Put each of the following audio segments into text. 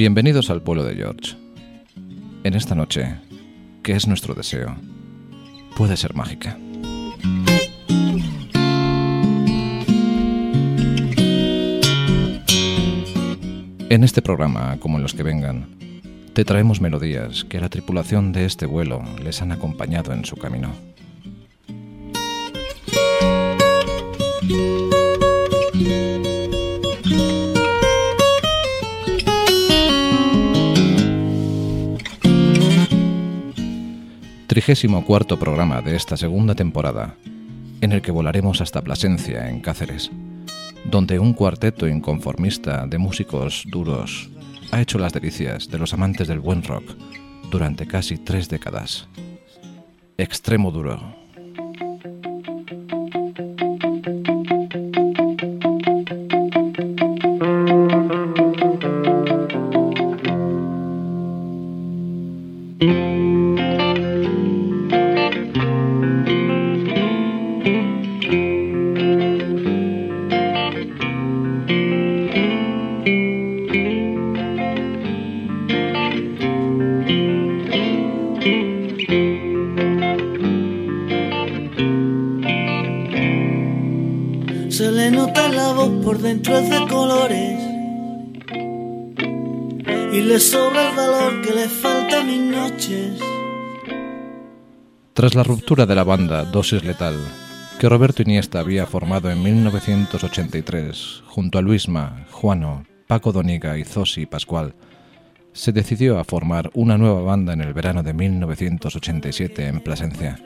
Bienvenidos al pueblo de George. En esta noche, que es nuestro deseo, puede ser mágica. En este programa, como en los que vengan, te traemos melodías que a la tripulación de este vuelo les han acompañado en su camino. Trigésimo cuarto programa de esta segunda temporada, en el que volaremos hasta Plasencia, en Cáceres, donde un cuarteto inconformista de músicos duros ha hecho las delicias de los amantes del buen rock durante casi tres décadas. Extremo duro. Se le nota la voz por dentro es de colores y le sobra el valor que le falta a mis noches. Tras la ruptura de la banda Dosis Letal, que Roberto Iniesta había formado en 1983 junto a Luisma, Juano, Paco Doniga y Zosi Pascual, se decidió a formar una nueva banda en el verano de 1987 en Plasencia,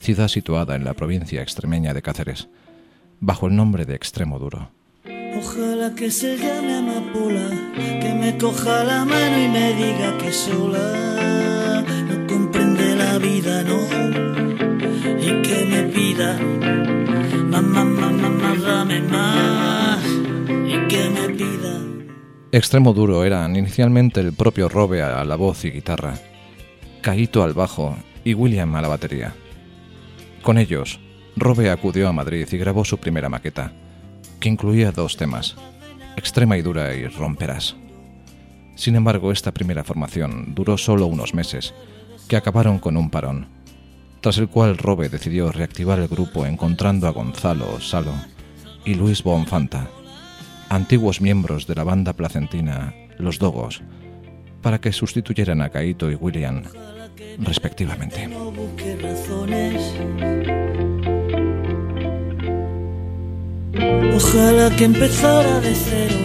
ciudad situada en la provincia extremeña de Cáceres, bajo el nombre de Extremo Duro. Ojalá que se llame Amapola, que me coja la mano y me diga que sola no comprende la vida, no, y que me pida mamá, mamá, mamá, dame más, y que me pida. Extremo Duro eran inicialmente el propio Robe a la voz y guitarra, Caito al bajo y William a la batería. Con ellos, Robe acudió a Madrid y grabó su primera maqueta, que incluía dos temas, Extrema y Dura y Romperás. Sin embargo, esta primera formación duró solo unos meses, que acabaron con un parón, tras el cual Robe decidió reactivar el grupo encontrando a Gonzalo Salo y Luis Bonfanta, antiguos miembros de la banda placentina Los Dogos, para que sustituyeran a Caito y William, respectivamente. Ojalá que empezara de cero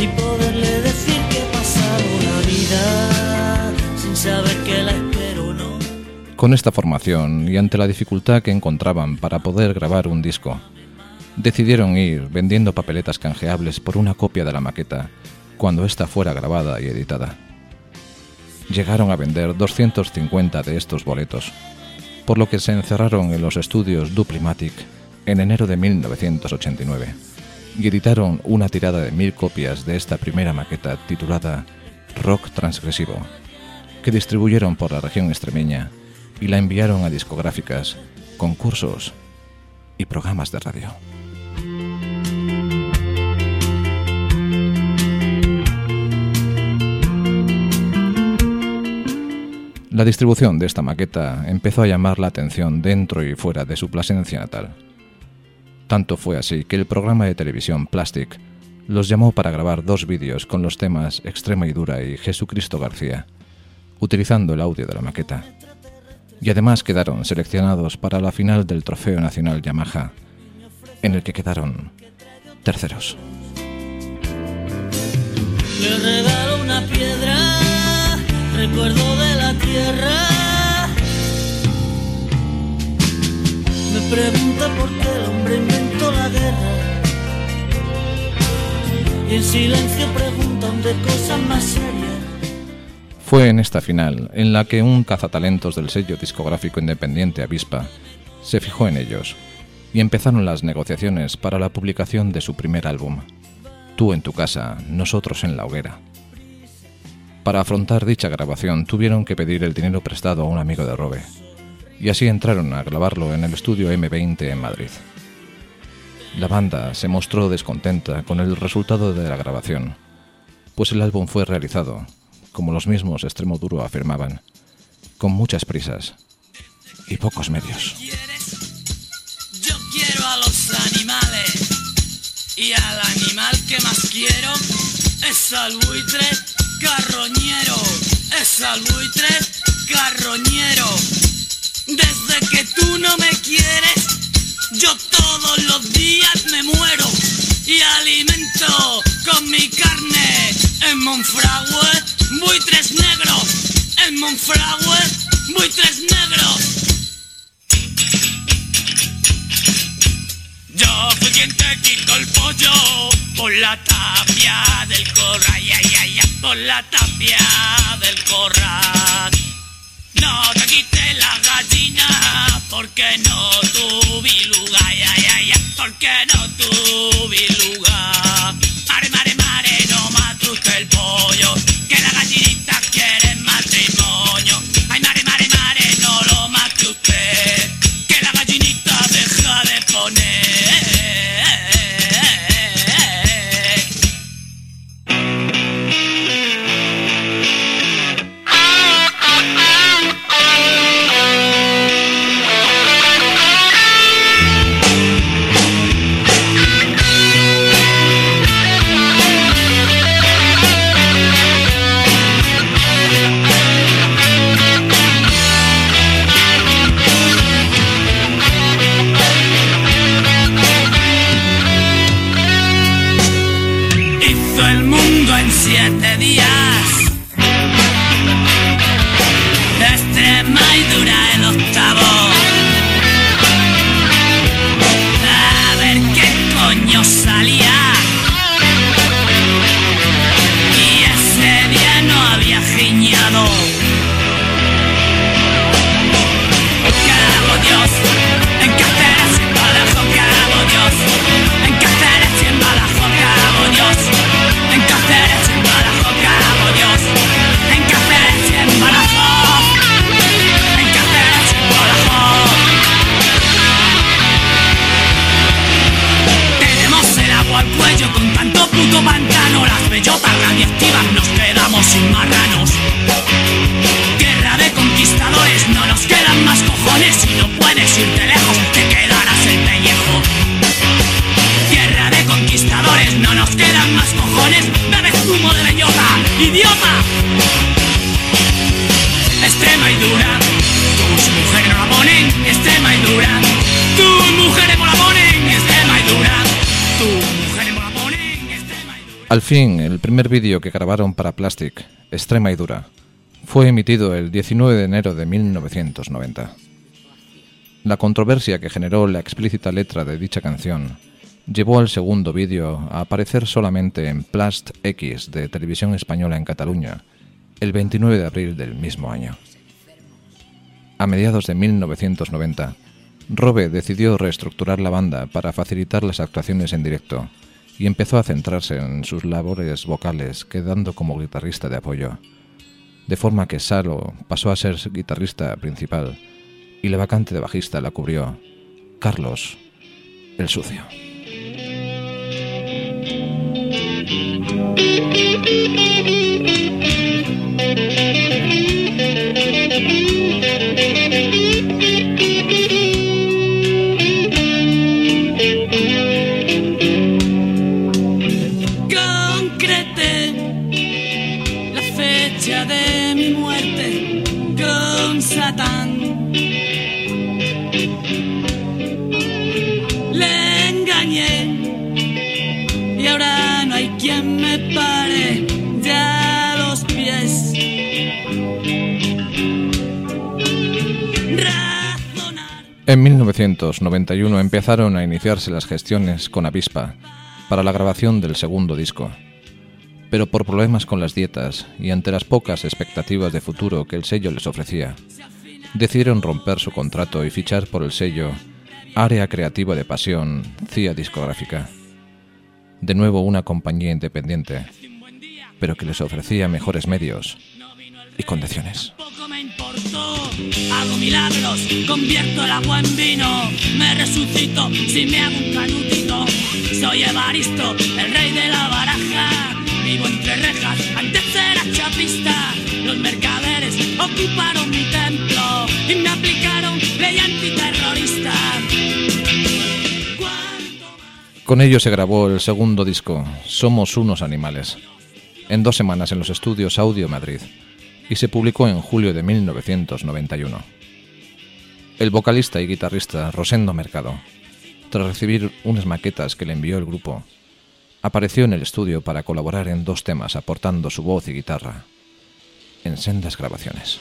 y poderle decir que he pasado vida sin saber que la espero, ¿no? Con esta formación y ante la dificultad que encontraban para poder grabar un disco, decidieron ir vendiendo papeletas canjeables por una copia de la maqueta cuando ésta fuera grabada y editada. Llegaron a vender 250 de estos boletos, por lo que se encerraron en los estudios Duplimatic en enero de 1989 y editaron una tirada de mil copias de esta primera maqueta titulada Rock Transgresivo, que distribuyeron por la región extremeña y la enviaron a discográficas, concursos y programas de radio. La distribución de esta maqueta empezó a llamar la atención dentro y fuera de su Plasencia natal. Tanto fue así que el programa de televisión Plastic los llamó para grabar dos vídeos con los temas Extrema y Dura y Jesucristo García, utilizando el audio de la maqueta. Y además quedaron seleccionados para la final del Trofeo Nacional Yamaha, en el que quedaron terceros. Le regalo una piedra, recuerdo de la tierra. Pregunta por qué el hombre inventó la guerra. Y en silencio preguntan de cosas más serias. Fue en esta final en la que un cazatalentos del sello discográfico independiente Avispa se fijó en ellos y empezaron las negociaciones para la publicación de su primer álbum, Tú en tu casa, nosotros en la hoguera. Para afrontar dicha grabación tuvieron que pedir el dinero prestado a un amigo de Robe, y así entraron a grabarlo en el estudio M20 en Madrid. La banda se mostró descontenta con el resultado de la grabación, pues el álbum fue realizado, como los mismos Extremo Duro afirmaban, con muchas prisas y pocos medios. Yo quiero a los animales y al animal que más quiero es al buitre carroñero, es al buitre carroñero. Desde que tú no me quieres, yo todos los días me muero y alimento con mi carne en Monfragüe buitres negros, en Monfragüe buitres negros. Yo fui quien te quitó el pollo por la tapia del corral, ay, ay, ay, por la tapia del corral. No te quité la gallina porque no tuve lugar, ay, ay, ay, porque no tuve lugar. Mare, mare, mare, no el pollo, que la fin, el primer vídeo que grabaron para Plastic, Extrema y Dura, fue emitido el 19 de enero de 1990. La controversia que generó la explícita letra de dicha canción llevó al segundo vídeo a aparecer solamente en Plast X de Televisión Española en Cataluña, el 29 de abril del mismo año. A mediados de 1990, Robe decidió reestructurar la banda para facilitar las actuaciones en directo y empezó a centrarse en sus labores vocales, quedando como guitarrista de apoyo. De forma que Salo pasó a ser guitarrista principal y la vacante de bajista la cubrió Carlos el Sucio. En 1991 empezaron a iniciarse las gestiones con Avispa para la grabación del segundo disco. Pero por problemas con las dietas y ante las pocas expectativas de futuro que el sello les ofrecía, decidieron romper su contrato y fichar por el sello Área Creativa de Pasión, CIA Discográfica. De nuevo una compañía independiente, pero que les ofrecía mejores medios y condiciones. Hago milagros, convierto el agua en vino, me resucito si me hago un canutito. Soy Evaristo, el rey de la baraja, vivo entre rejas terrorista. Los mercaderes ocuparon mi templo y me aplicaron ley antiterrorista. Con ello se grabó el segundo disco, Somos unos animales, en dos semanas en los estudios Audio Madrid, y se publicó en julio de 1991. El vocalista y guitarrista Rosendo Mercado, tras recibir unas maquetas que le envió el grupo, apareció en el estudio para colaborar en dos temas aportando su voz y guitarra en sendas grabaciones.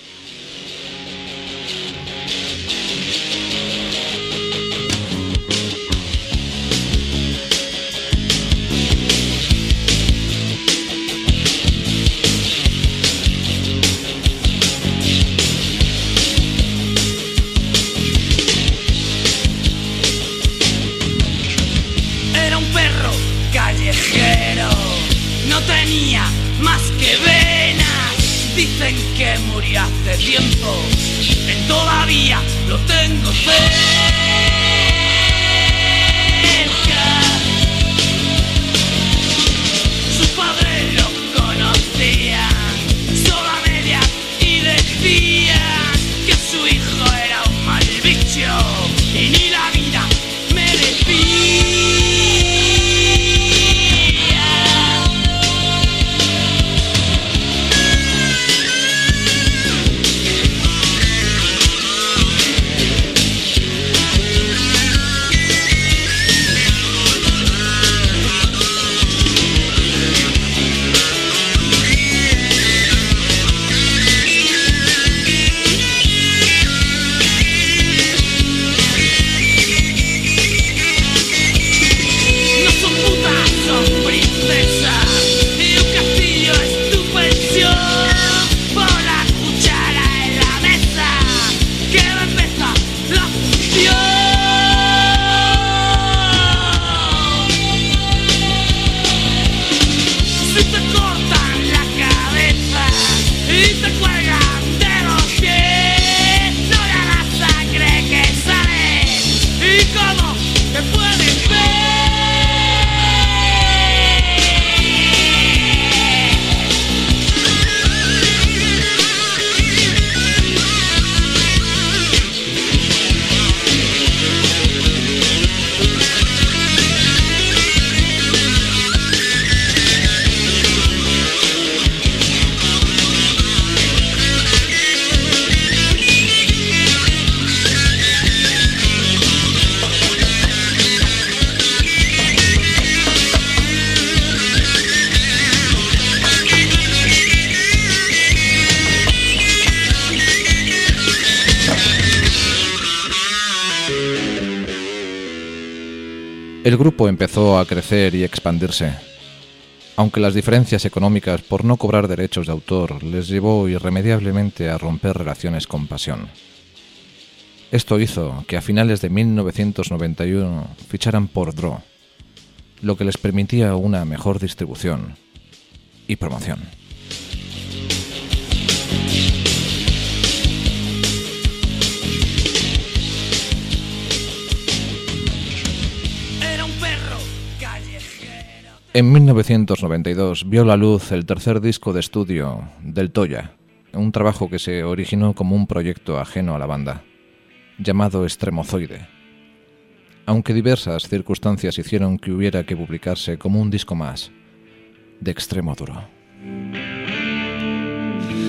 Tiempo, él todavía lo tengo cerca. Grupo empezó a crecer y expandirse, aunque las diferencias económicas por no cobrar derechos de autor les llevó irremediablemente a romper relaciones con Pasión. Esto hizo que a finales de 1991 ficharan por Draw, lo que les permitía una mejor distribución y promoción. En 1992 vio la luz el tercer disco de estudio del Toya, un trabajo que se originó como un proyecto ajeno a la banda, llamado Extremozoide, aunque diversas circunstancias hicieron que hubiera que publicarse como un disco más, de extremo duro.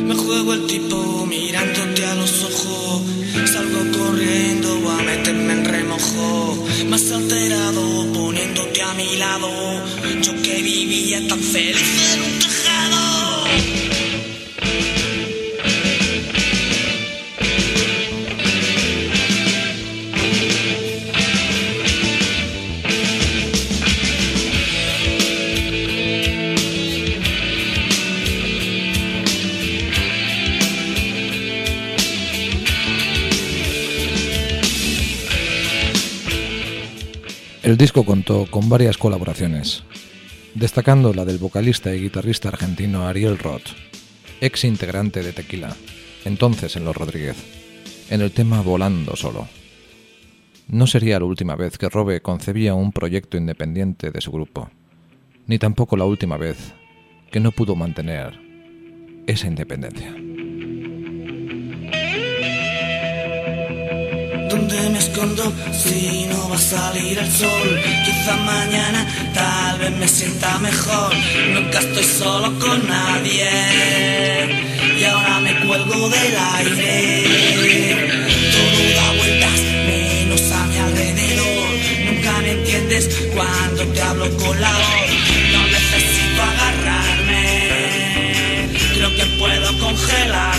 Me juego el tipo mirándote a los ojos. Salgo corriendo a meterme en remojo. Más alterado poniéndote a mi lado. Yo que vivía tan feliz en El disco contó con varias colaboraciones, destacando la del vocalista y guitarrista argentino Ariel Roth, ex integrante de Tequila, entonces en Los Rodríguez, en el tema Volando Solo. No sería la última vez que Robe concebía un proyecto independiente de su grupo, ni tampoco la última vez que no pudo mantener esa independencia. ¿Dónde me escondo si no va a salir el sol? Quizá mañana tal vez me sienta mejor. Nunca estoy solo con nadie. Y ahora me cuelgo del aire. Todo da vueltas menos a mi alrededor. Nunca me entiendes cuando te hablo con la voz. No necesito agarrarme. Creo que puedo congelarme.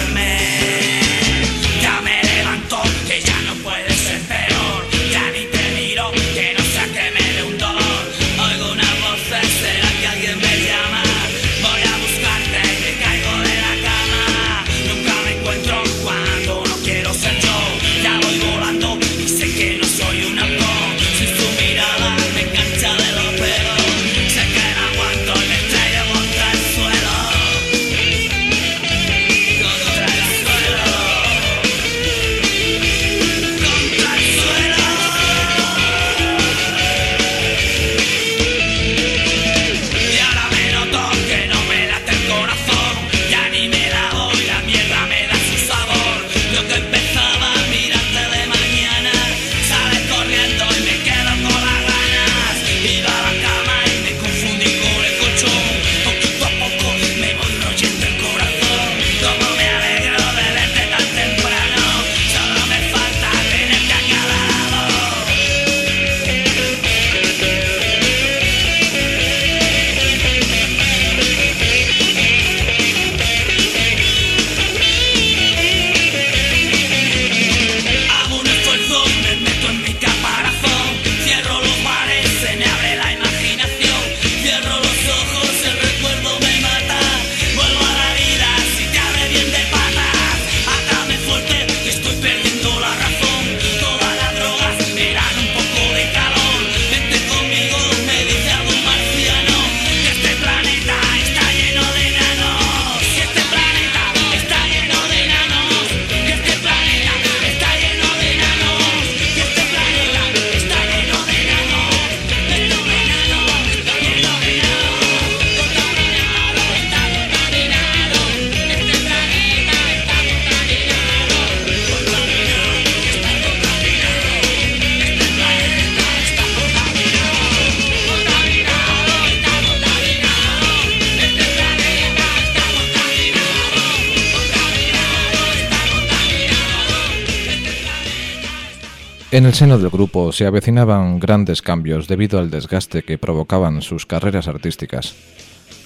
Seno del grupo se avecinaban grandes cambios debido al desgaste que provocaban sus carreras artísticas,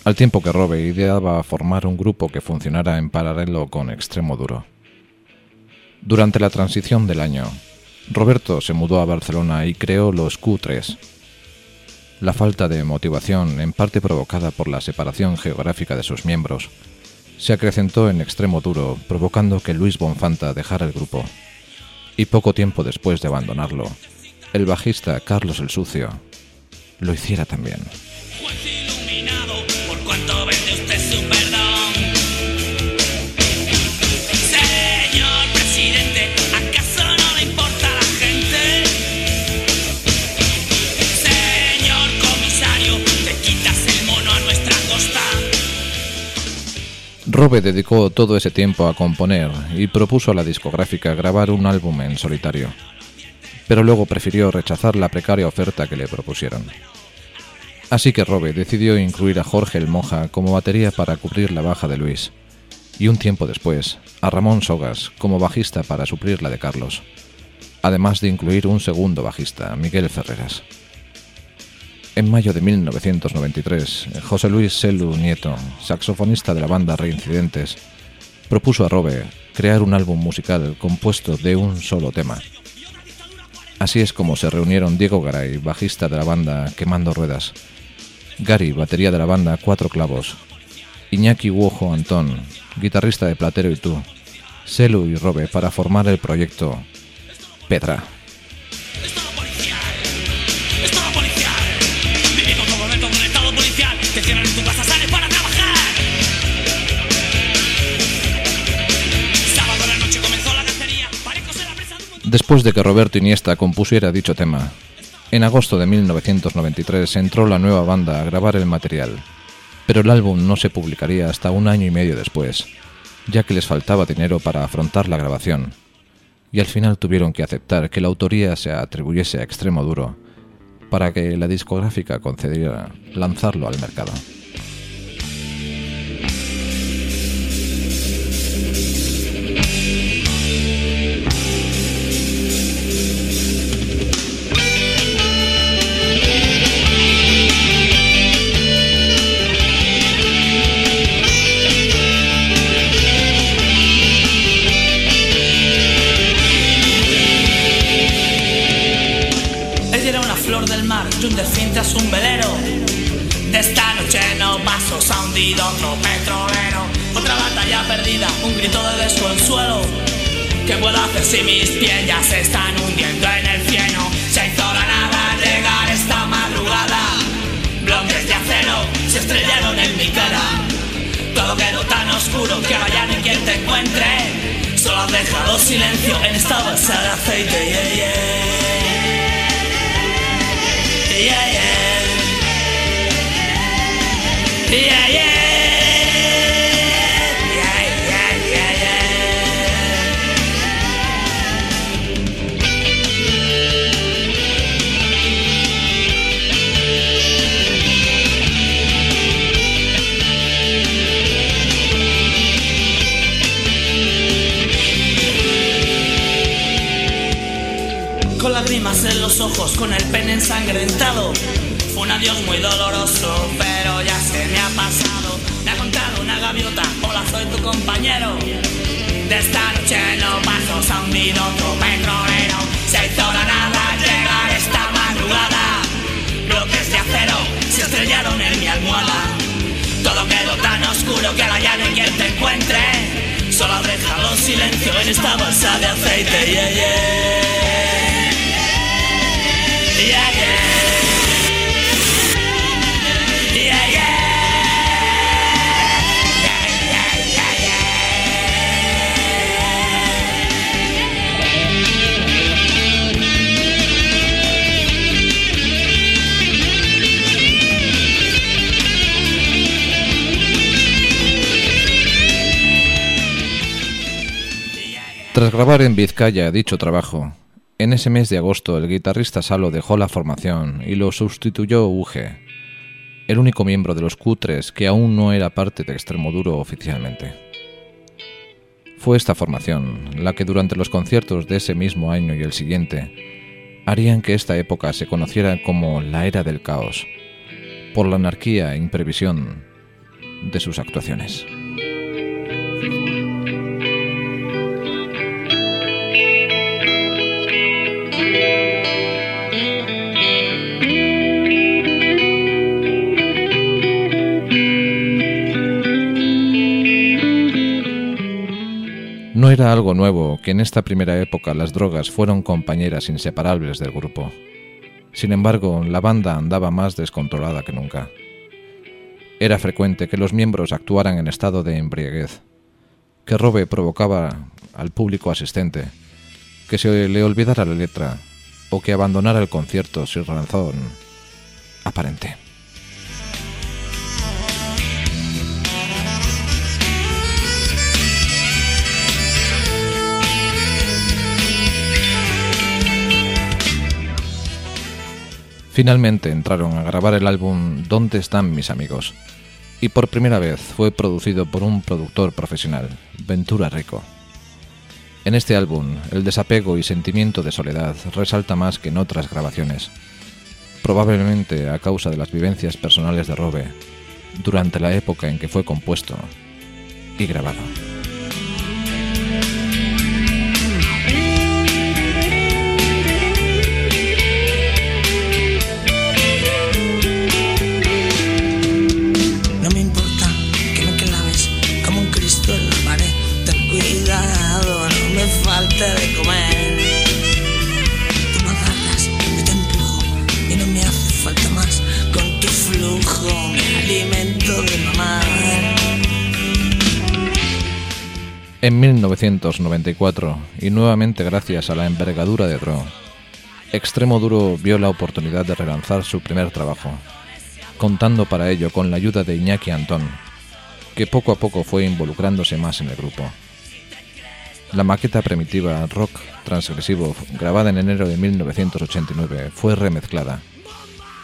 al tiempo que Robe ideaba formar un grupo que funcionara en paralelo con Extremo Duro. Durante la transición del año, Roberto se mudó a Barcelona y creó los Q3. La falta de motivación, en parte provocada por la separación geográfica de sus miembros, se acrecentó en extremo duro, provocando que Luis Bonfanta dejara el grupo. Y poco tiempo después de abandonarlo, el bajista Carlos el Sucio lo hiciera también. Robe dedicó todo ese tiempo a componer y propuso a la discográfica grabar un álbum en solitario, pero luego prefirió rechazar la precaria oferta que le propusieron. Así que Robe decidió incluir a Jorge el Moja como batería para cubrir la baja de Luis, y un tiempo después a Ramón Sogas como bajista para suplir la de Carlos, además de incluir un segundo bajista, Miguel Ferreras. En mayo de 1993, José Luis Selu Nieto, saxofonista de la banda Reincidentes, propuso a Robe crear un álbum musical compuesto de un solo tema. Así es como se reunieron Diego Garay, bajista de la banda Quemando Ruedas, Gary, batería de la banda Cuatro Clavos, Iñaki Wojo Antón, guitarrista de Platero y tú, Selu y Robe para formar el proyecto Pedra. Después de que Roberto Iniesta compusiera dicho tema, en agosto de 1993 entró la nueva banda a grabar el material, Pero el álbum no se publicaría hasta un año y medio después, ya que les faltaba dinero para afrontar la grabación, y al final tuvieron que aceptar que la autoría se atribuyese a Extremo Duro para que la discográfica concediera lanzarlo al mercado. Silencio en esta bolsa de aceite. Yeah, yeah. Tras grabar en Vizcaya dicho trabajo, en ese mes de agosto el guitarrista Salo dejó la formación y lo sustituyó Uge, el único miembro de los Cutres que aún no era parte de Extremoduro oficialmente. Fue esta formación la que durante los conciertos de ese mismo año y el siguiente harían que esta época se conociera como la era del caos, por la anarquía e imprevisión de sus actuaciones. No era algo nuevo que en esta primera época las drogas fueron compañeras inseparables del grupo. Sin embargo, la banda andaba más descontrolada que nunca. Era frecuente que los miembros actuaran en estado de embriaguez, que Robe provocaba al público asistente, que se le olvidara la letra o que abandonara el concierto sin razón aparente. Finalmente entraron a grabar el álbum ¿Dónde están mis amigos? Y por primera vez fue producido por un productor profesional, Ventura Rico. En este álbum, el desapego y sentimiento de soledad resalta más que en otras grabaciones, probablemente a causa de las vivencias personales de Robe durante la época en que fue compuesto y grabado. En 1994, y nuevamente gracias a la envergadura de Dro, Extremo Duro vio la oportunidad de relanzar su primer trabajo, contando para ello con la ayuda de Iñaki Antón, que poco a poco fue involucrándose más en el grupo. La maqueta primitiva rock transgresivo, grabada en enero de 1989, fue remezclada,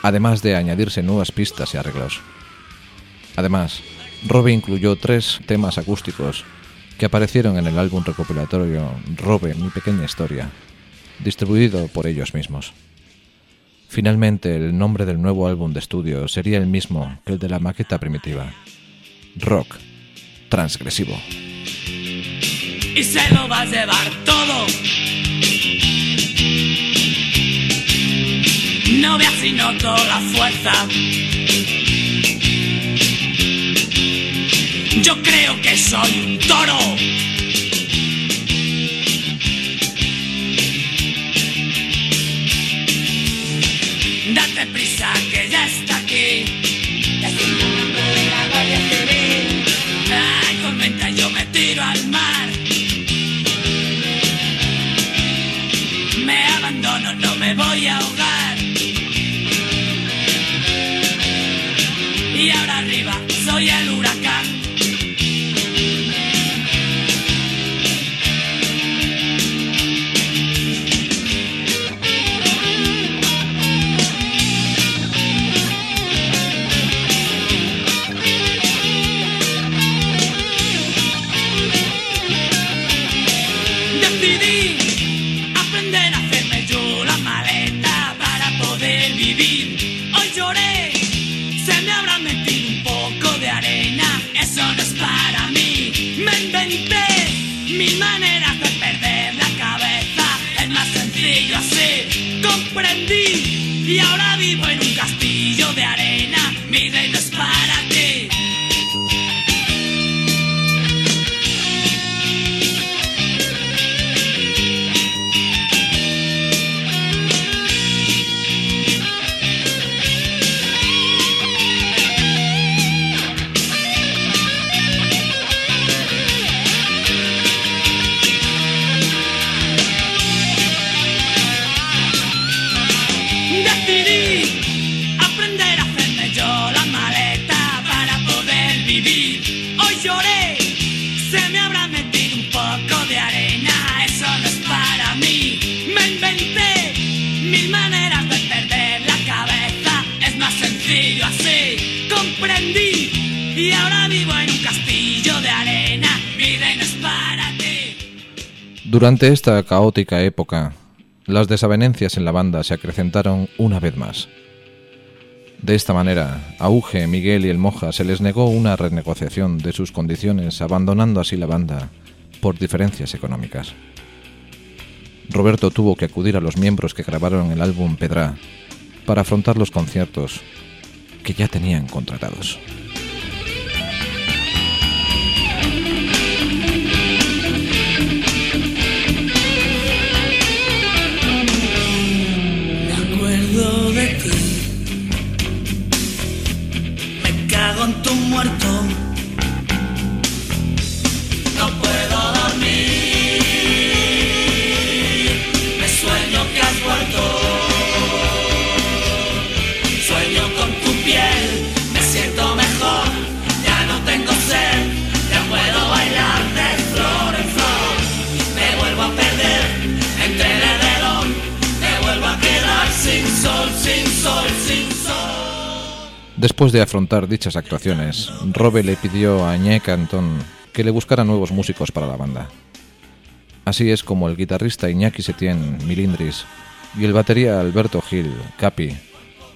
además de añadirse nuevas pistas y arreglos. Además, Robe incluyó tres temas acústicos que aparecieron en el álbum recopilatorio Robe, mi pequeña historia, distribuido por ellos mismos. Finalmente, el nombre del nuevo álbum de estudio sería el mismo que el de la maqueta primitiva. Rock transgresivo. Y se lo va a llevar todo. No veas si noto la fuerza. Yo creo que soy un toro. Comprendí y ahora vivo en un castillo de arena. Es para ti. Durante esta caótica época, las desavenencias en la banda se acrecentaron una vez más. De esta manera, a Uge, Miguel y el Moja se les negó una renegociación de sus condiciones, abandonando así la banda por diferencias económicas. Roberto tuvo que acudir a los miembros que grabaron el álbum Pedra para afrontar los conciertos que ya tenían contratados. Después de afrontar dichas actuaciones, Robe le pidió a Ñek Antón que le buscara nuevos músicos para la banda. Así es como el guitarrista Iñaki Setién Milindris y el batería Alberto Gil Capi,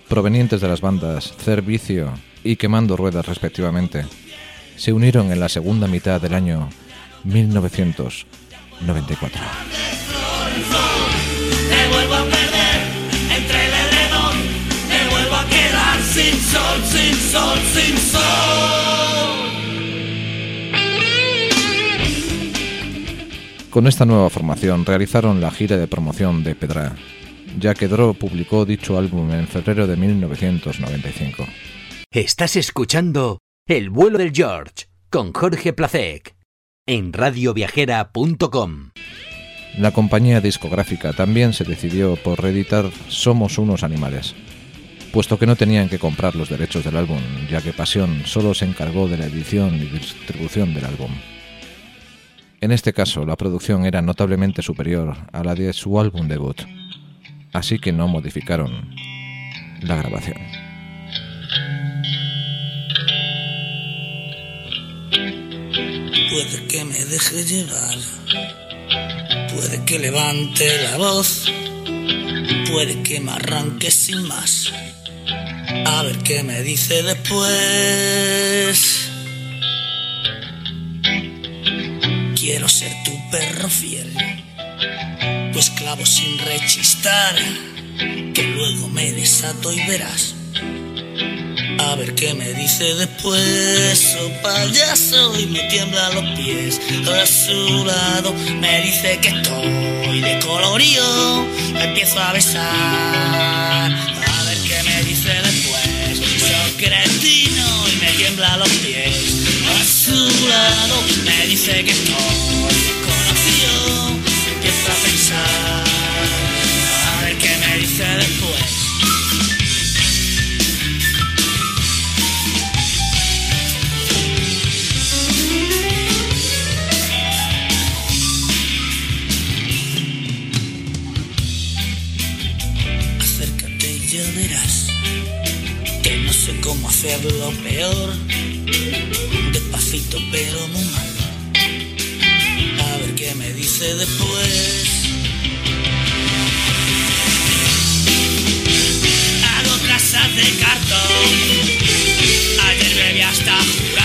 provenientes de las bandas Cervicio y Quemando Ruedas respectivamente, se unieron en la segunda mitad del año 1994. Sol, sin sol, sin sol. Con esta nueva formación realizaron la gira de promoción de Pedra, ya que Dro publicó dicho álbum en febrero de 1995. Estás escuchando El vuelo del George con Jorge Placek en radioviajera.com. La compañía discográfica también se decidió por reeditar Somos unos animales, puesto que no tenían que comprar los derechos del álbum, ya que Pasión solo se encargó de la edición y distribución del álbum. En este caso, la producción era notablemente superior a la de su álbum debut, así que no modificaron la grabación. Puede que me deje llevar, puede que levante la voz, puede que me arranque sin más. A ver qué me dice después. Quiero ser tu perro fiel, tu esclavo sin rechistar, que luego me desato y verás. A ver qué me dice después, oh payaso, y me tiembla los pies. A su lado me dice que estoy de colorío, empiezo a besar. A ver qué me dice después, cretino y me tiembla los pies. A su lado me dice que estoy de colorío, empiezo a pensar. A ver qué me dice después. Cómo hacerlo peor. Despacito pero muy mal. A ver qué me dice después. Hago casas de cartón. Ayer bebí hasta jurar,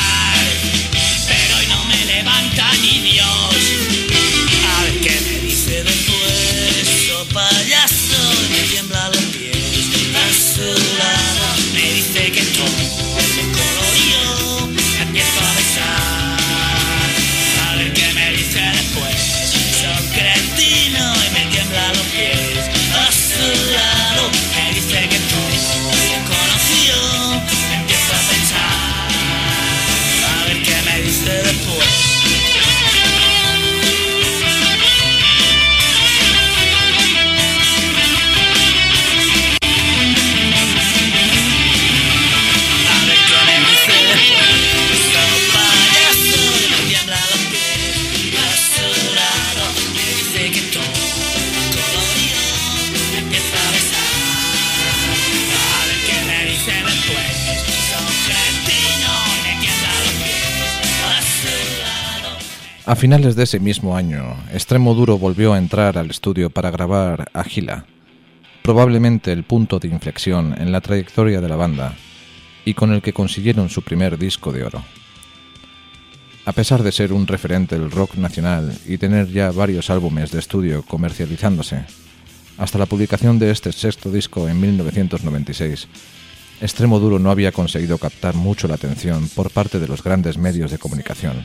A finales de ese mismo año, Extremo Duro volvió a entrar al estudio para grabar Agila, probablemente el punto de inflexión en la trayectoria de la banda y con el que consiguieron su primer disco de oro. A pesar de ser un referente del rock nacional y tener ya varios álbumes de estudio comercializándose, hasta la publicación de este sexto disco en 1996, Extremo Duro no había conseguido captar mucho la atención por parte de los grandes medios de comunicación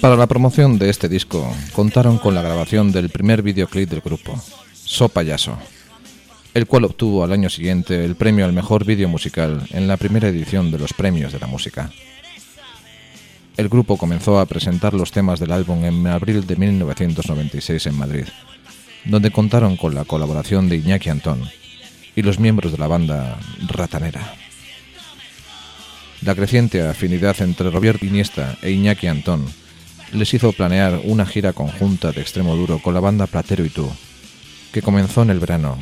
Para la promoción de este disco contaron con la grabación del primer videoclip del grupo, So Payaso, el cual obtuvo al año siguiente el premio al mejor vídeo musical en la primera edición de los premios de la música. El grupo comenzó a presentar los temas del álbum en abril de 1996 en Madrid, donde contaron con la colaboración de Iñaki Antón y los miembros de la banda Ratanera. La creciente afinidad entre Roberto Iniesta e Iñaki Antón les hizo planear una gira conjunta de extremo duro con la banda Platero y tú, que comenzó en el verano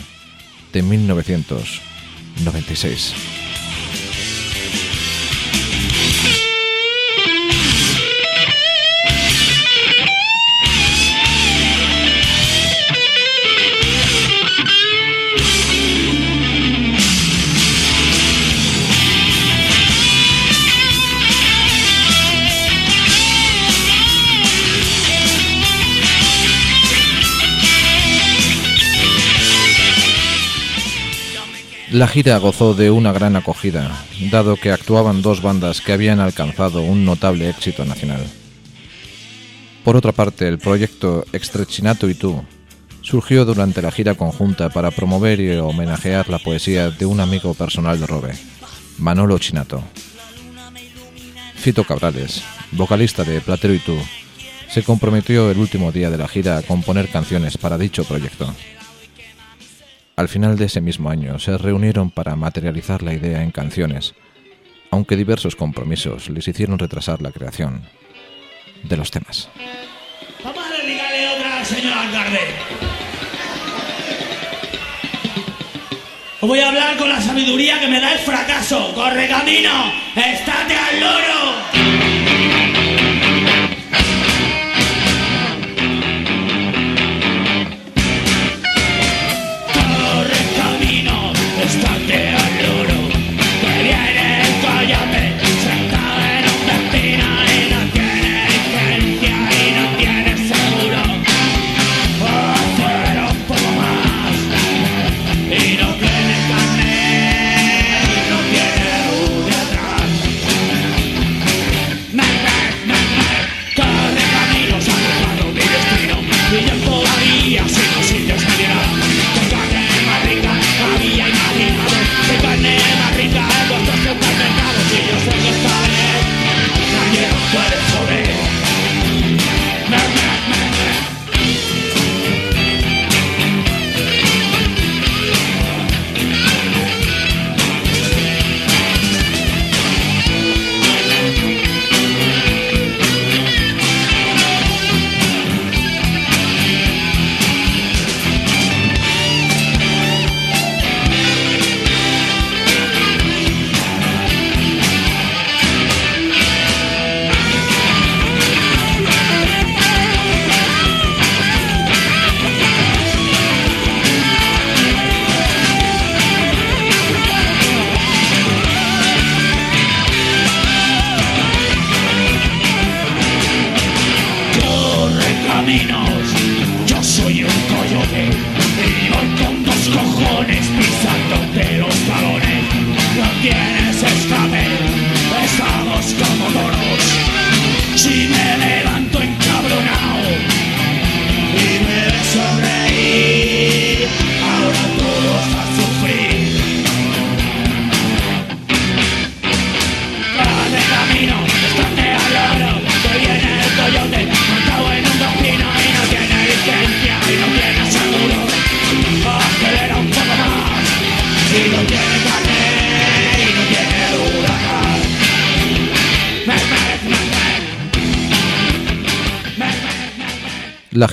de 1996. La gira gozó de una gran acogida, dado que actuaban dos bandas que habían alcanzado un notable éxito nacional. Por otra parte, el proyecto Extrechinato y tú surgió durante la gira conjunta para promover y homenajear la poesía de un amigo personal de Robe, Manolo Chinato. Fito Cabrales, vocalista de Platero y tú, se comprometió el último día de la gira a componer canciones para dicho proyecto. Al final de ese mismo año se reunieron para materializar la idea en canciones, aunque diversos compromisos les hicieron retrasar la creación de los temas. Vamos a dedicarle otra al señor alcalde. Os voy a hablar con la sabiduría que me da el fracaso. ¡Corre camino! ¡Estate al loro!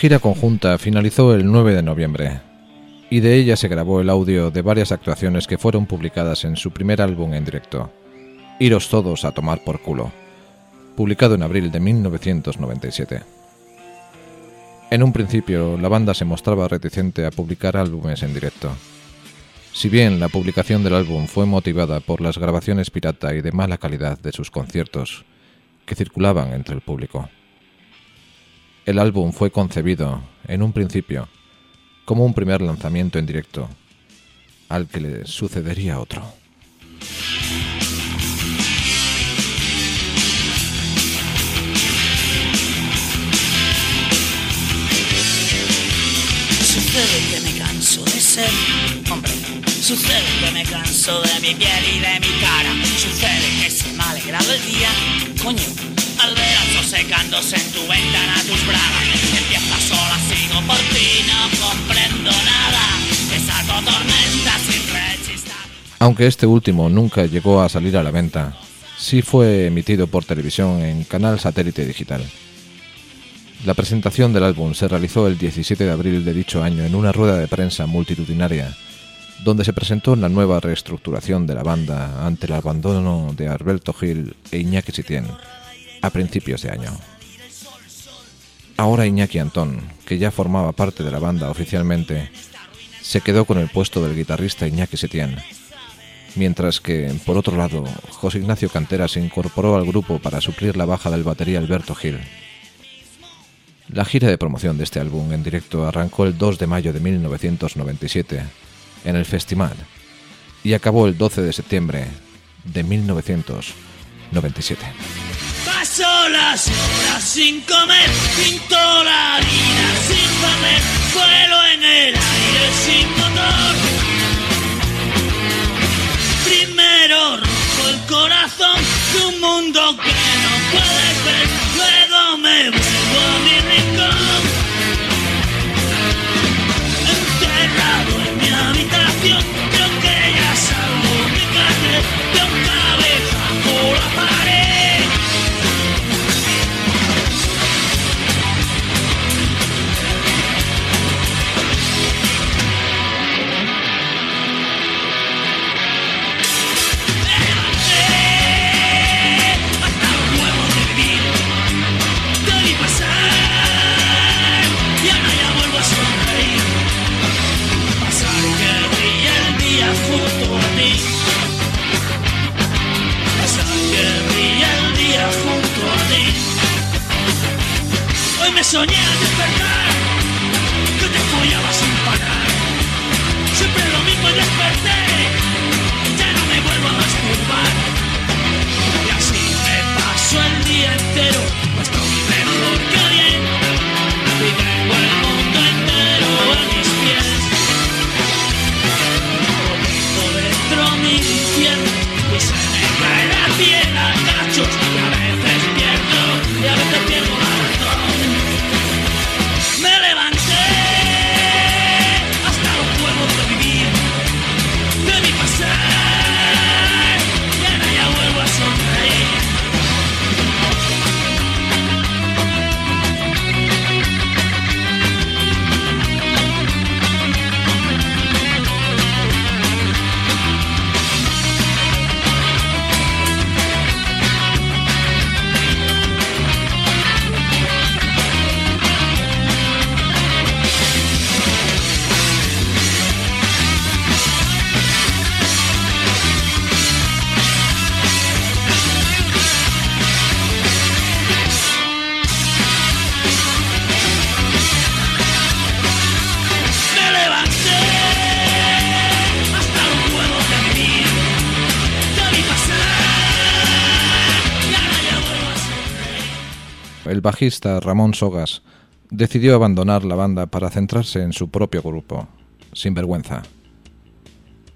Gira conjunta finalizó el 9 de noviembre y de ella se grabó el audio de varias actuaciones que fueron publicadas en su primer álbum en directo, Iros todos a tomar por culo, publicado en abril de 1997. En un principio, la banda se mostraba reticente a publicar álbumes en directo. Si bien la publicación del álbum fue motivada por las grabaciones pirata y de mala calidad de sus conciertos que circulaban entre el público. El álbum fue concebido, en un principio, como un primer lanzamiento en directo, al que le sucedería otro. Sucede que me canso de ser hombre. Sucede que me canso de mi piel y de mi cara. Sucede que se me ha alegrado el día, coño. Aunque este último nunca llegó a salir a la venta, sí fue emitido por televisión en canal satélite digital. La presentación del álbum se realizó el 17 de abril de dicho año en una rueda de prensa multitudinaria, donde se presentó la nueva reestructuración de la banda ante el abandono de Alberto Gil e Iñaki Sitien a principios de año. Ahora Iñaki Antón, que ya formaba parte de la banda oficialmente, se quedó con el puesto del guitarrista Iñaki Setién, mientras que, por otro lado, José Ignacio Cantera se incorporó al grupo para suplir la baja del batería Alberto Gil. La gira de promoción de este álbum en directo arrancó el 2 de mayo de 1997 en el Festival, y acabó el 12 de septiembre de 1997. Paso las horas sin comer, pinto la vida sin papel, vuelo en el aire sin motor. Primero rompo el corazón de un mundo que no puedes ver, luego me vuelvo a. bajista Ramón Sogas decidió abandonar la banda para centrarse en su propio grupo, Sin Vergüenza.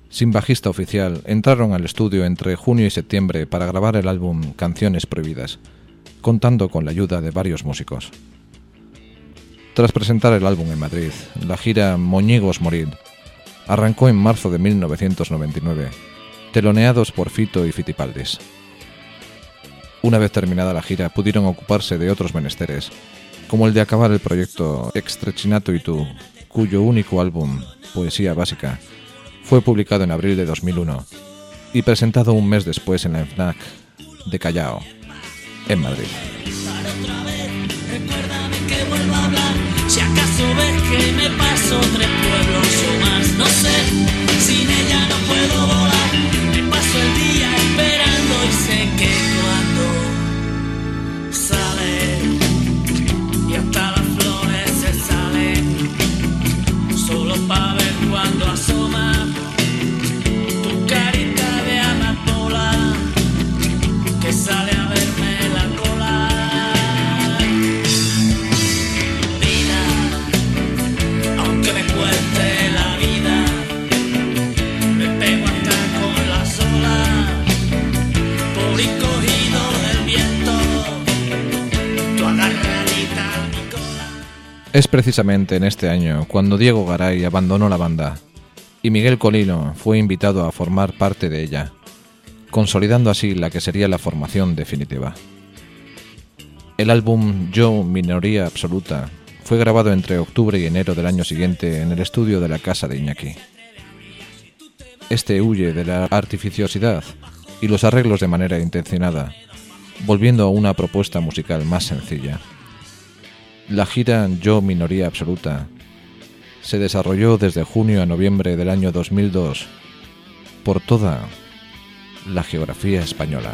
Sin bajista oficial, entraron al estudio entre junio y septiembre para grabar el álbum Canciones Prohibidas, contando con la ayuda de varios músicos. Tras presentar el álbum en Madrid, la gira Moñigos Morir arrancó en marzo de 1999, teloneados por Fito y Fitipaldis. Una vez terminada la gira, pudieron ocuparse de otros menesteres, como el de acabar el proyecto Extrechinato y tú, cuyo único álbum, Poesía Básica, fue publicado en abril de 2001 y presentado un mes después en la FNAC de Callao, en Madrid. Es precisamente en este año cuando Diego Garay abandonó la banda y Miguel Colino fue invitado a formar parte de ella, consolidando así la que sería la formación definitiva. El álbum Yo, Minoría Absoluta fue grabado entre octubre y enero del año siguiente en el estudio de la casa de Iñaki. Este huye de la artificiosidad y los arreglos de manera intencionada, volviendo a una propuesta musical más sencilla. La gira Yo Minoría Absoluta se desarrolló desde junio a noviembre del año 2002 por toda la geografía española.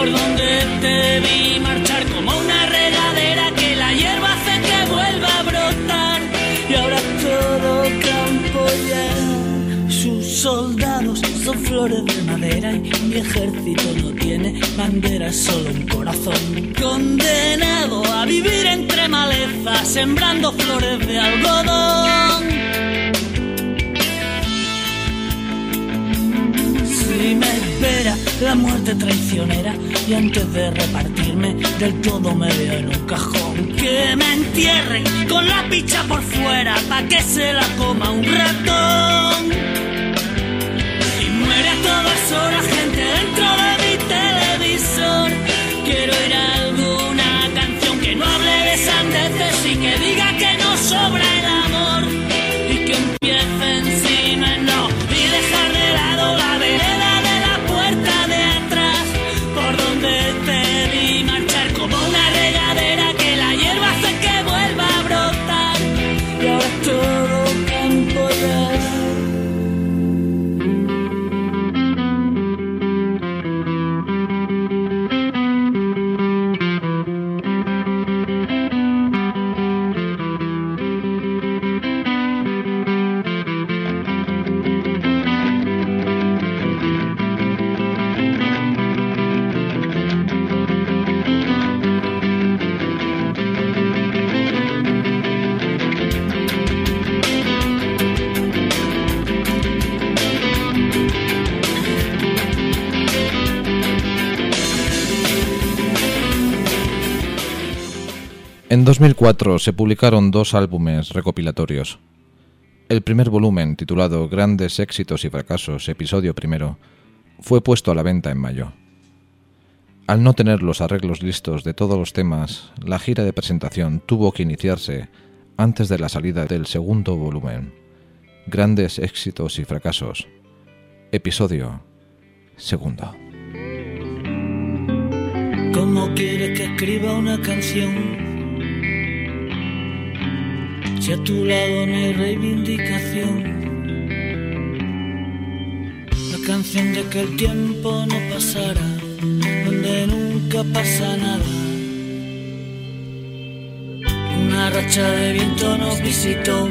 por donde te vi marchar como una regadera que la hierba hace que vuelva a brotar. Y ahora todo campo ya, sus soldados son flores de madera y mi ejército no tiene bandera, solo un corazón condenado a vivir entre malezas, sembrando flores de algodón. La muerte traicionera y antes de repartirme del todo me veo en un cajón. Que me entierren con la picha por fuera pa' que se la coma un ratón. Y muere a todas horas gente dentro de 2004 se publicaron dos álbumes recopilatorios. El primer volumen, titulado Grandes éxitos y fracasos, episodio primero, fue puesto a la venta en mayo. Al no tener los arreglos listos de todos los temas, la gira de presentación tuvo que iniciarse antes de la salida del segundo volumen. Grandes éxitos y fracasos, episodio segundo. ¿Cómo que escriba una canción? Si a tu lado no hay reivindicación. La canción de que el tiempo no pasará, donde nunca pasa nada. Una racha de viento nos visitó.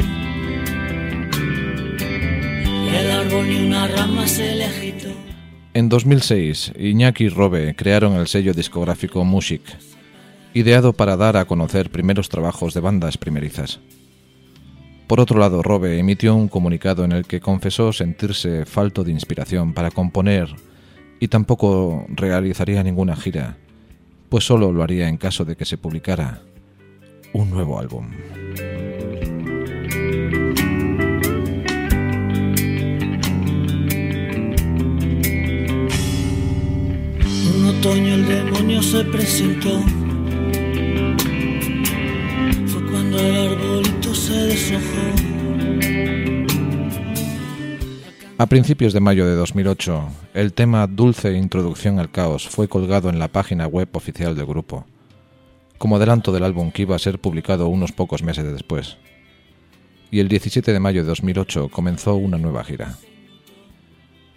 Y el árbol ni una rama se le agitó. En 2006, Iñaki y Robe crearon el sello discográfico Music, ideado para dar a conocer primeros trabajos de bandas primerizas. Por otro lado, Robe emitió un comunicado en el que confesó sentirse falto de inspiración para componer y tampoco realizaría ninguna gira, pues solo lo haría en caso de que se publicara un nuevo álbum. Un otoño el demonio se presentó. Fue cuando el A principios de mayo de 2008, el tema Dulce Introducción al Caos fue colgado en la página web oficial del grupo, como adelanto del álbum que iba a ser publicado unos pocos meses después. Y el 17 de mayo de 2008 comenzó una nueva gira.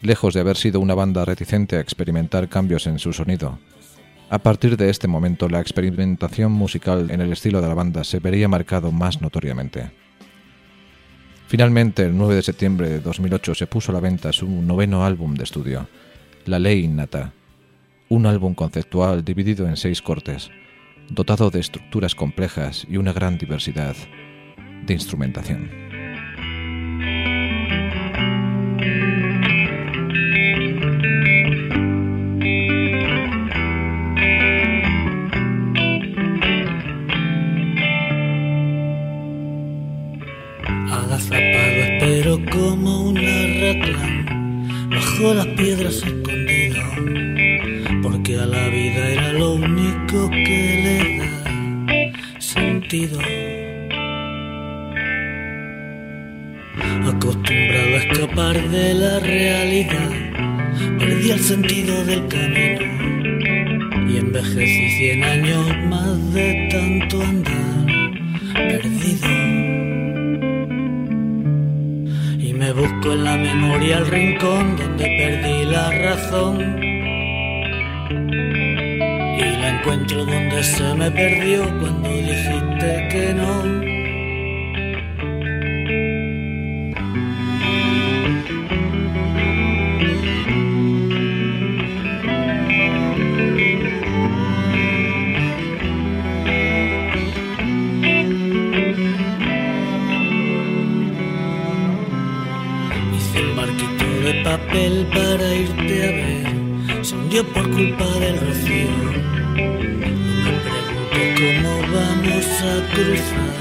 Lejos de haber sido una banda reticente a experimentar cambios en su sonido, a partir de este momento la experimentación musical en el estilo de la banda se vería marcado más notoriamente. Finalmente, el 9 de septiembre de 2008 se puso a la venta su noveno álbum de estudio, La Ley Innata, un álbum conceptual dividido en seis cortes, dotado de estructuras complejas y una gran diversidad de instrumentación. Como una ratla bajo las piedras escondido. ¿Por único que le da sentido. Acostumbrado a escapar de la realidad, perdí el sentido del camino y envejecí cien años más de tanto andar perdido. Busco en la memoria el rincón donde perdí la razón. Y la encuentro donde se me perdió cuando dijiste que no. Hundió por culpa del rocío. Me pregunto cómo vamos a cruzar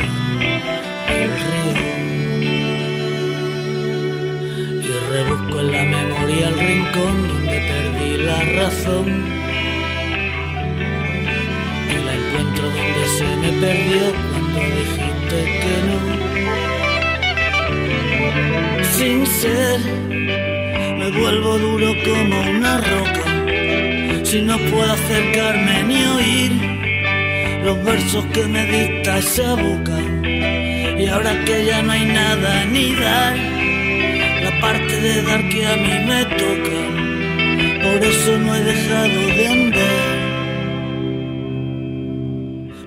el río. Y rebusco en la memoria el rincón donde perdí la razón. Y la encuentro donde se me perdió cuando dijiste que no sin ser. Me vuelvo duro como una roca. Si no puedo acercarme ni oír los versos que me dicta esa boca. Y ahora que ya no hay nada ni dar, la parte de dar que a mí me toca. Por eso no he dejado de andar.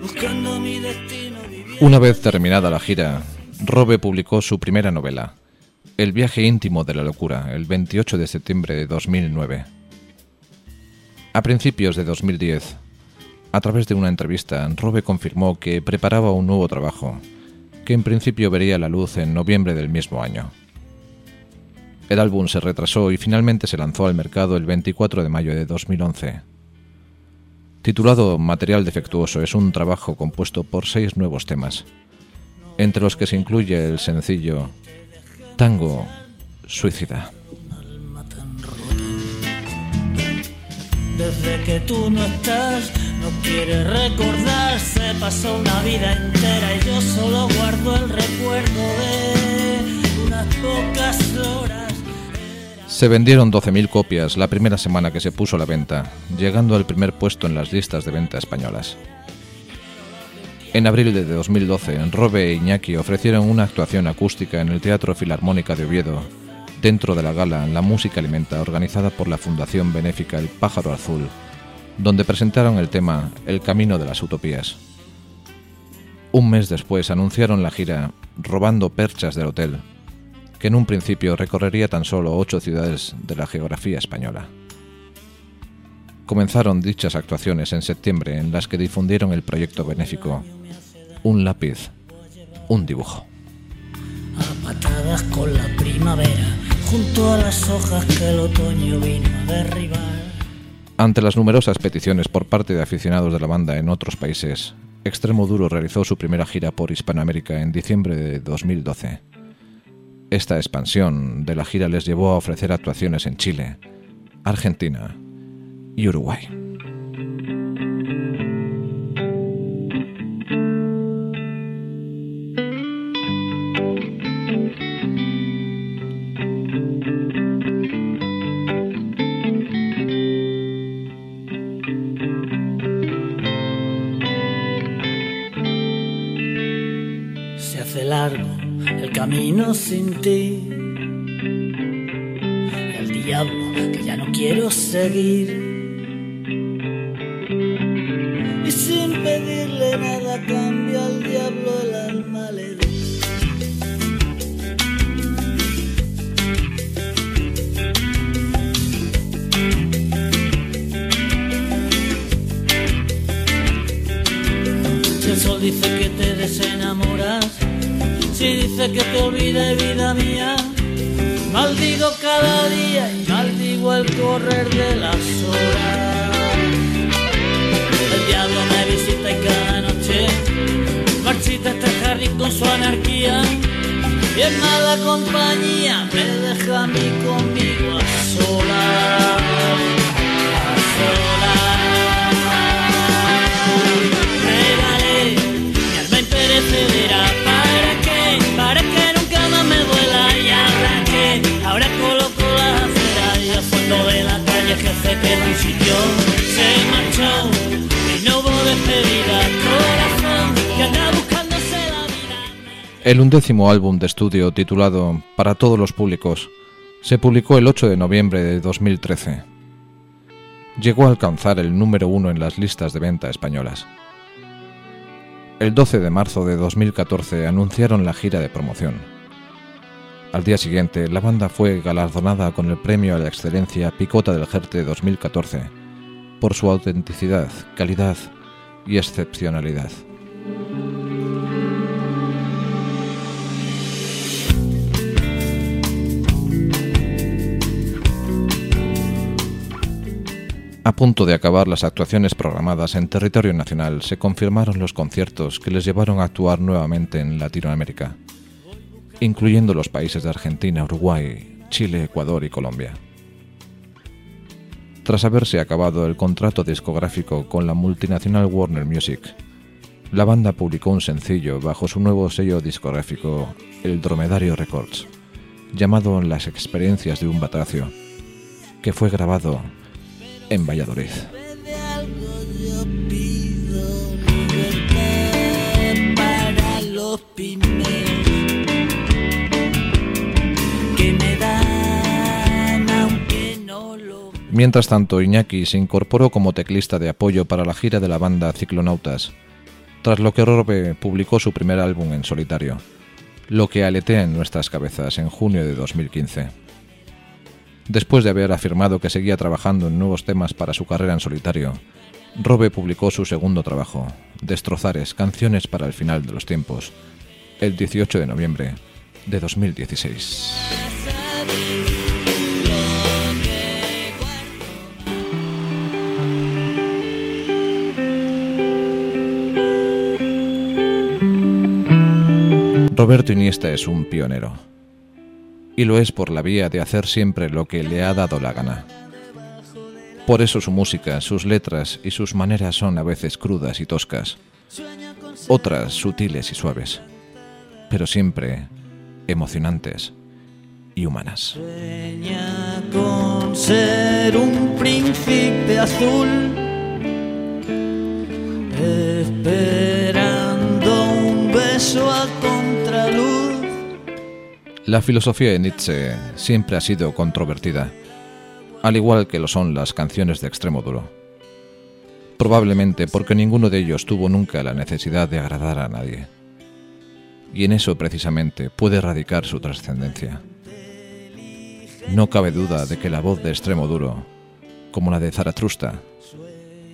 Buscando mi destino. Una vez terminada la gira, Robe publicó su primera novela, El viaje íntimo de la locura, el 28 de septiembre de 2009. A principios de 2010, a través de una entrevista, Robe confirmó que preparaba un nuevo trabajo, que en principio vería la luz en noviembre del mismo año. El álbum se retrasó y finalmente se lanzó al mercado el 24 de mayo de 2011. Titulado Material Defectuoso, es un trabajo compuesto por seis nuevos temas, entre los que se incluye el sencillo Tango Suicida. Desde que tú no estás, no quiere recordar. Se pasó una vida entera y yo solo guardo el recuerdo de unas pocas horas. Se vendieron 12.000 copias la primera semana que se puso a la venta, llegando al primer puesto en las listas de venta españolas. En abril de 2012, Robe e Iñaki ofrecieron una actuación acústica en el Teatro Filarmónica de Oviedo, dentro de la gala La Música Alimenta organizada por la Fundación Benéfica El Pájaro Azul, donde presentaron el tema El Camino de las Utopías. Un mes después anunciaron la gira Robando Perchas del Hotel, que en un principio recorrería tan solo ocho ciudades de la geografía española. Comenzaron dichas actuaciones en septiembre en las que difundieron el proyecto benéfico Un lápiz, un dibujo. A patadas con la primavera, junto a las hojas que el otoño vino a derribar. Ante las numerosas peticiones por parte de aficionados de la banda en otros países, Extremo Duro realizó su primera gira por Hispanoamérica en diciembre de 2012. Esta expansión de la gira les llevó a ofrecer actuaciones en Chile, Argentina y Uruguay. Ti. El diablo que ya no quiero seguir. Y en mala compañía me deja a mí conmigo a solas, a solas. Regalé mi alma imperecedera, ¿para qué? ¿Para que nunca más me duela? ¿Y ahora qué? Ahora coloco las aceras y el fondo de la calle que se un sitio, se marchó. El undécimo álbum de estudio titulado Para todos los públicos se publicó el 8 de noviembre de 2013. Llegó a alcanzar el número uno en las listas de venta españolas. El 12 de marzo de 2014 anunciaron la gira de promoción. Al día siguiente, la banda fue galardonada con el premio a la excelencia Picota del Jerte 2014 por su autenticidad, calidad y excepcionalidad. A punto de acabar las actuaciones programadas en territorio nacional, se confirmaron los conciertos que les llevaron a actuar nuevamente en Latinoamérica, incluyendo los países de Argentina, Uruguay, Chile, Ecuador y Colombia. Tras haberse acabado el contrato discográfico con la multinacional Warner Music, la banda publicó un sencillo bajo su nuevo sello discográfico, el Dromedario Records, llamado Las experiencias de un batracio, que fue grabado en Valladolid. Mientras tanto, Iñaki se incorporó como teclista de apoyo para la gira de la banda Ciclonautas, tras lo que Robe publicó su primer álbum en solitario, Lo que aletea en nuestras cabezas en junio de 2015. Después de haber afirmado que seguía trabajando en nuevos temas para su carrera en solitario, Robe publicó su segundo trabajo, Destrozares, canciones para el final de los tiempos, el 18 de noviembre de 2016. Roberto Iniesta es un pionero. Y lo es por la vía de hacer siempre lo que le ha dado la gana. Por eso su música, sus letras y sus maneras son a veces crudas y toscas, otras sutiles y suaves, pero siempre emocionantes y humanas. Sueña con ser un príncipe azul, esperando un beso a. La filosofía de Nietzsche siempre ha sido controvertida, al igual que lo son las canciones de extremo duro. Probablemente porque ninguno de ellos tuvo nunca la necesidad de agradar a nadie. Y en eso precisamente puede radicar su trascendencia. No cabe duda de que la voz de extremo duro, como la de Zaratrusta,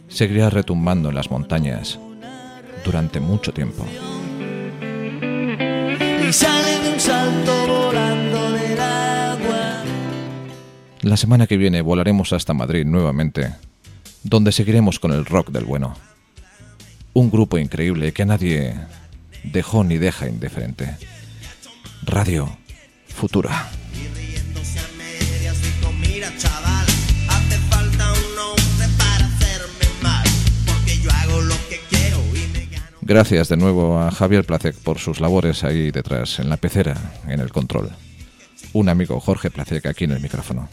seguirá retumbando en las montañas durante mucho tiempo. Salto volando del agua. La semana que viene volaremos hasta Madrid nuevamente, donde seguiremos con el rock del bueno. Un grupo increíble que a nadie dejó ni deja indiferente. Radio Futura. Gracias de nuevo a Javier Placek por sus labores ahí detrás, en la pecera, en el control. Un amigo Jorge Placek aquí en el micrófono.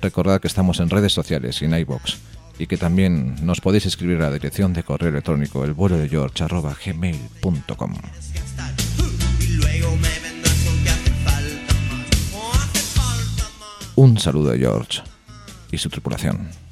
Recordad que estamos en redes sociales y en iBox y que también nos podéis escribir a la dirección de correo electrónico el vuelo de Un saludo de George y su tripulación.